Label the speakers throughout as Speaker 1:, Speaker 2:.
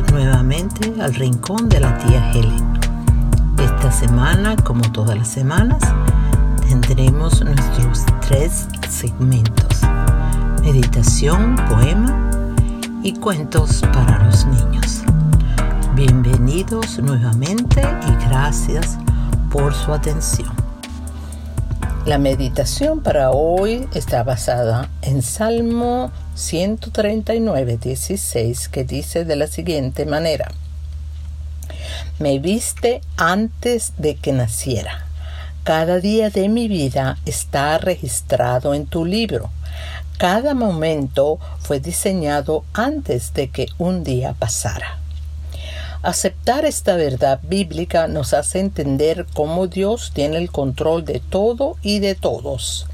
Speaker 1: Nuevamente al rincón de la tía Helen. Esta semana, como todas las semanas, tendremos nuestros tres segmentos. Meditación, poema y cuentos para los niños. Bienvenidos nuevamente y gracias por su atención. La meditación para hoy está basada en Salmo 139, 16, que dice de la siguiente manera. Me viste antes de que naciera. Cada día de mi vida está registrado en tu libro. Cada momento fue diseñado antes de que un día pasara. Aceptar esta verdad bíblica nos hace entender cómo Dios tiene el control de todo y de todos.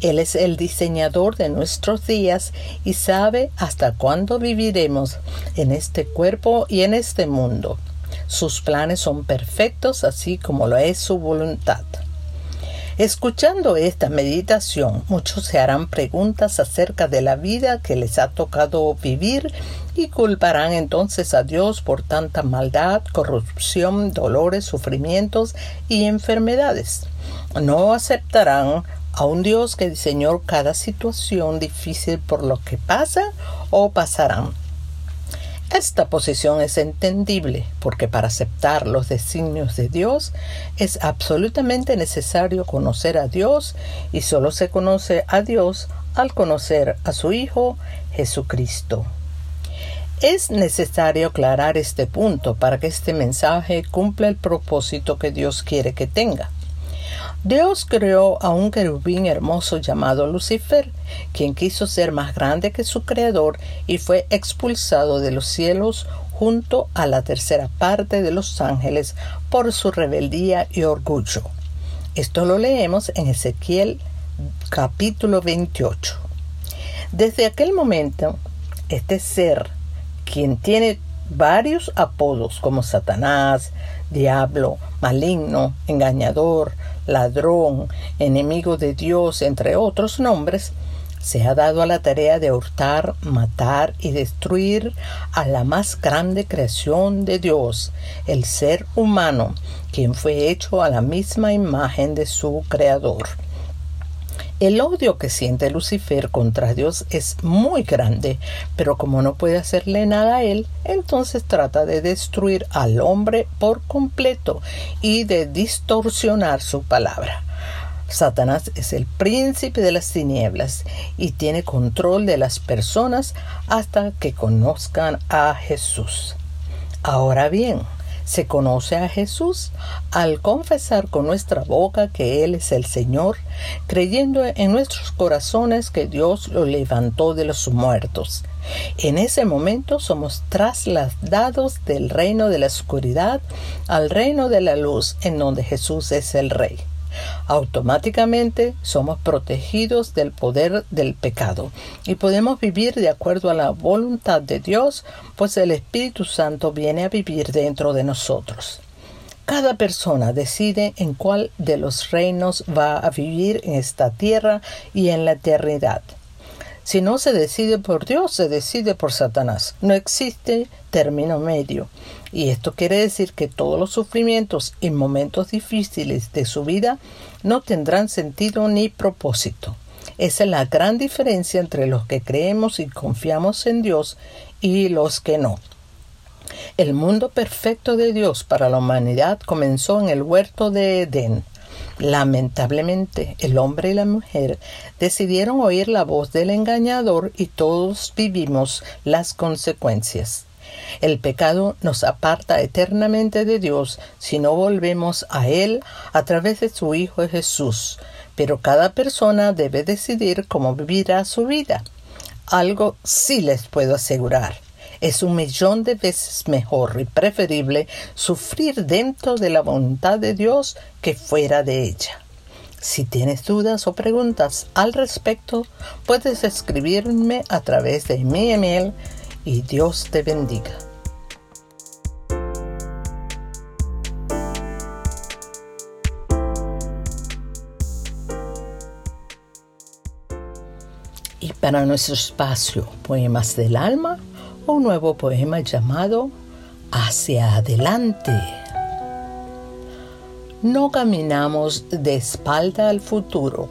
Speaker 1: Él es el diseñador de nuestros días y sabe hasta cuándo viviremos en este cuerpo y en este mundo. Sus planes son perfectos así como lo es su voluntad. Escuchando esta meditación, muchos se harán preguntas acerca de la vida que les ha tocado vivir y culparán entonces a Dios por tanta maldad, corrupción, dolores, sufrimientos y enfermedades. No aceptarán a un Dios que diseñó cada situación difícil por lo que pasa o pasarán. Esta posición es entendible porque para aceptar los designios de Dios es absolutamente necesario conocer a Dios y solo se conoce a Dios al conocer a su Hijo Jesucristo. Es necesario aclarar este punto para que este mensaje cumpla el propósito que Dios quiere que tenga. Dios creó a un querubín hermoso llamado Lucifer, quien quiso ser más grande que su creador y fue expulsado de los cielos junto a la tercera parte de los ángeles por su rebeldía y orgullo. Esto lo leemos en Ezequiel capítulo 28. Desde aquel momento, este ser, quien tiene varios apodos como Satanás, diablo, maligno, engañador, ladrón, enemigo de Dios, entre otros nombres, se ha dado a la tarea de hurtar, matar y destruir a la más grande creación de Dios, el ser humano, quien fue hecho a la misma imagen de su Creador. El odio que siente Lucifer contra Dios es muy grande, pero como no puede hacerle nada a él, entonces trata de destruir al hombre por completo y de distorsionar su palabra. Satanás es el príncipe de las tinieblas y tiene control de las personas hasta que conozcan a Jesús. Ahora bien, se conoce a Jesús al confesar con nuestra boca que Él es el Señor, creyendo en nuestros corazones que Dios lo levantó de los muertos. En ese momento somos trasladados del reino de la oscuridad al reino de la luz, en donde Jesús es el Rey. Automáticamente somos protegidos del poder del pecado y podemos vivir de acuerdo a la voluntad de Dios, pues el Espíritu Santo viene a vivir dentro de nosotros. Cada persona decide en cuál de los reinos va a vivir en esta tierra y en la eternidad. Si no se decide por Dios, se decide por Satanás. No existe término medio. Y esto quiere decir que todos los sufrimientos y momentos difíciles de su vida no tendrán sentido ni propósito. Esa es la gran diferencia entre los que creemos y confiamos en Dios y los que no. El mundo perfecto de Dios para la humanidad comenzó en el huerto de Edén. Lamentablemente, el hombre y la mujer decidieron oír la voz del engañador y todos vivimos las consecuencias. El pecado nos aparta eternamente de Dios si no volvemos a Él a través de su Hijo Jesús, pero cada persona debe decidir cómo vivirá su vida. Algo sí les puedo asegurar es un millón de veces mejor y preferible sufrir dentro de la voluntad de Dios que fuera de ella. Si tienes dudas o preguntas al respecto, puedes escribirme a través de mi email y Dios te bendiga. Y para nuestro espacio Poemas del Alma, un nuevo poema llamado Hacia adelante. No caminamos de espalda al futuro.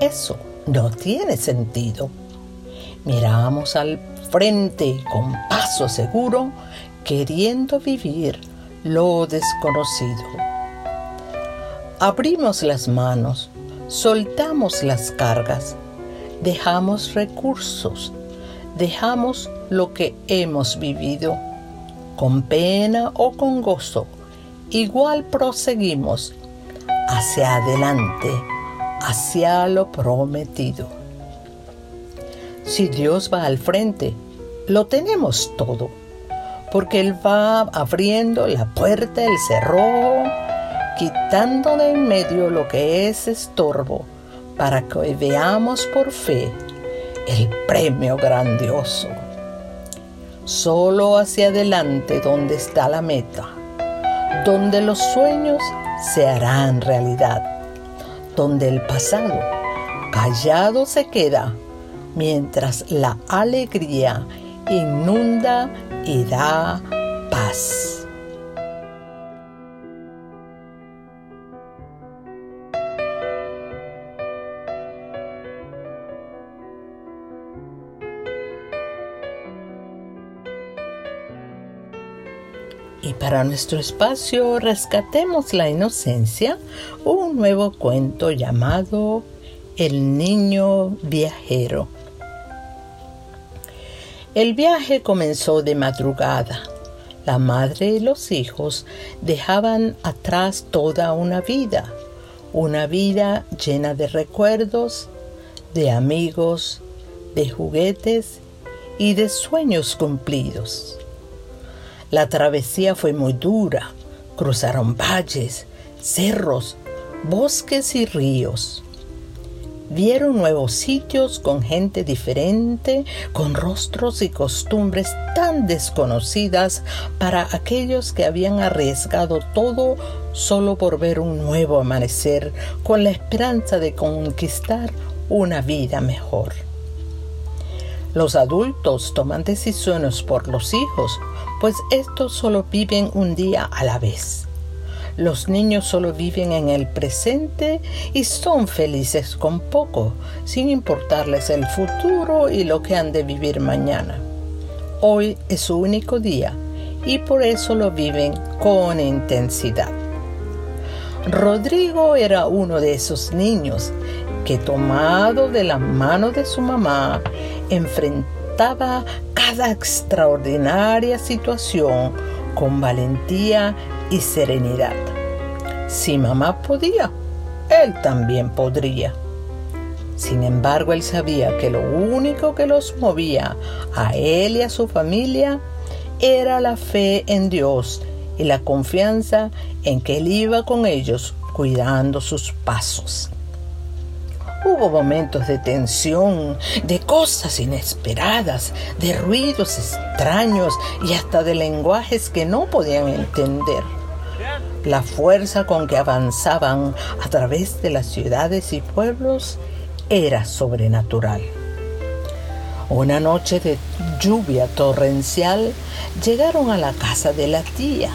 Speaker 1: Eso no tiene sentido. Miramos al frente con paso seguro, queriendo vivir lo desconocido. Abrimos las manos, soltamos las cargas, dejamos recursos, dejamos lo que hemos vivido, con pena o con gozo, igual proseguimos hacia adelante, hacia lo prometido. Si Dios va al frente, lo tenemos todo, porque Él va abriendo la puerta, el cerrojo, quitando de en medio lo que es estorbo, para que veamos por fe el premio grandioso. Solo hacia adelante donde está la meta, donde los sueños se harán realidad, donde el pasado callado se queda mientras la alegría inunda y da paz. Y para nuestro espacio Rescatemos la Inocencia, un nuevo cuento llamado El Niño Viajero. El viaje comenzó de madrugada. La madre y los hijos dejaban atrás toda una vida, una vida llena de recuerdos, de amigos, de juguetes y de sueños cumplidos. La travesía fue muy dura. Cruzaron valles, cerros, bosques y ríos. Vieron nuevos sitios con gente diferente, con rostros y costumbres tan desconocidas para aquellos que habían arriesgado todo solo por ver un nuevo amanecer con la esperanza de conquistar una vida mejor. Los adultos toman decisiones por los hijos, pues estos solo viven un día a la vez. Los niños solo viven en el presente y son felices con poco, sin importarles el futuro y lo que han de vivir mañana. Hoy es su único día y por eso lo viven con intensidad. Rodrigo era uno de esos niños que tomado de la mano de su mamá enfrentaba cada extraordinaria situación con valentía y serenidad. Si mamá podía, él también podría. Sin embargo, él sabía que lo único que los movía a él y a su familia era la fe en Dios y la confianza en que él iba con ellos cuidando sus pasos. Hubo momentos de tensión, de cosas inesperadas, de ruidos extraños y hasta de lenguajes que no podían entender. La fuerza con que avanzaban a través de las ciudades y pueblos era sobrenatural. Una noche de lluvia torrencial llegaron a la casa de la tía.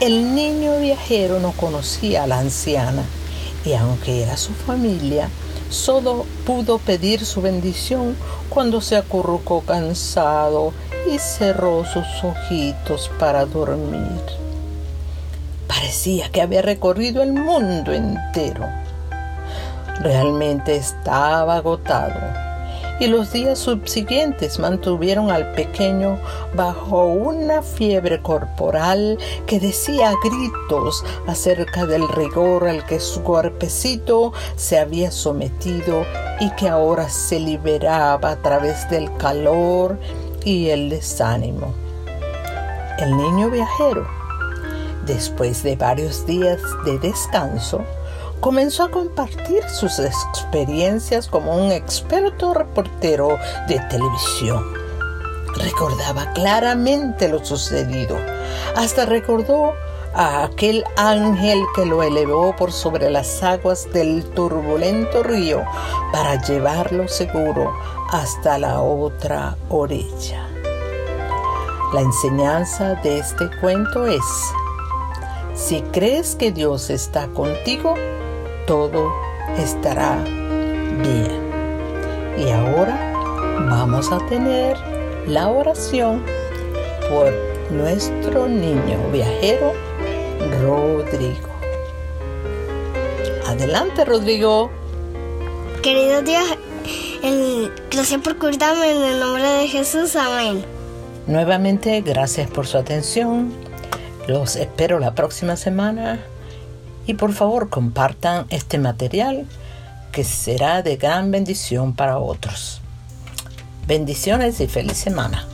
Speaker 1: El niño viajero no conocía a la anciana y aunque era su familia, solo pudo pedir su bendición cuando se acurrucó cansado y cerró sus ojitos para dormir. Parecía que había recorrido el mundo entero. Realmente estaba agotado y los días subsiguientes mantuvieron al pequeño bajo una fiebre corporal que decía gritos acerca del rigor al que su cuerpecito se había sometido y que ahora se liberaba a través del calor y el desánimo. El niño viajero, después de varios días de descanso, comenzó a compartir sus experiencias como un experto reportero de televisión. Recordaba claramente lo sucedido. Hasta recordó a aquel ángel que lo elevó por sobre las aguas del turbulento río para llevarlo seguro hasta la otra orilla. La enseñanza de este cuento es, si crees que Dios está contigo, todo estará bien. Y ahora vamos a tener la oración por nuestro niño viajero Rodrigo. Adelante, Rodrigo.
Speaker 2: Querido Dios, gracias por cuidarme en el nombre de Jesús. Amén.
Speaker 1: Nuevamente, gracias por su atención. Los espero la próxima semana y por favor compartan este material que será de gran bendición para otros. Bendiciones y feliz semana.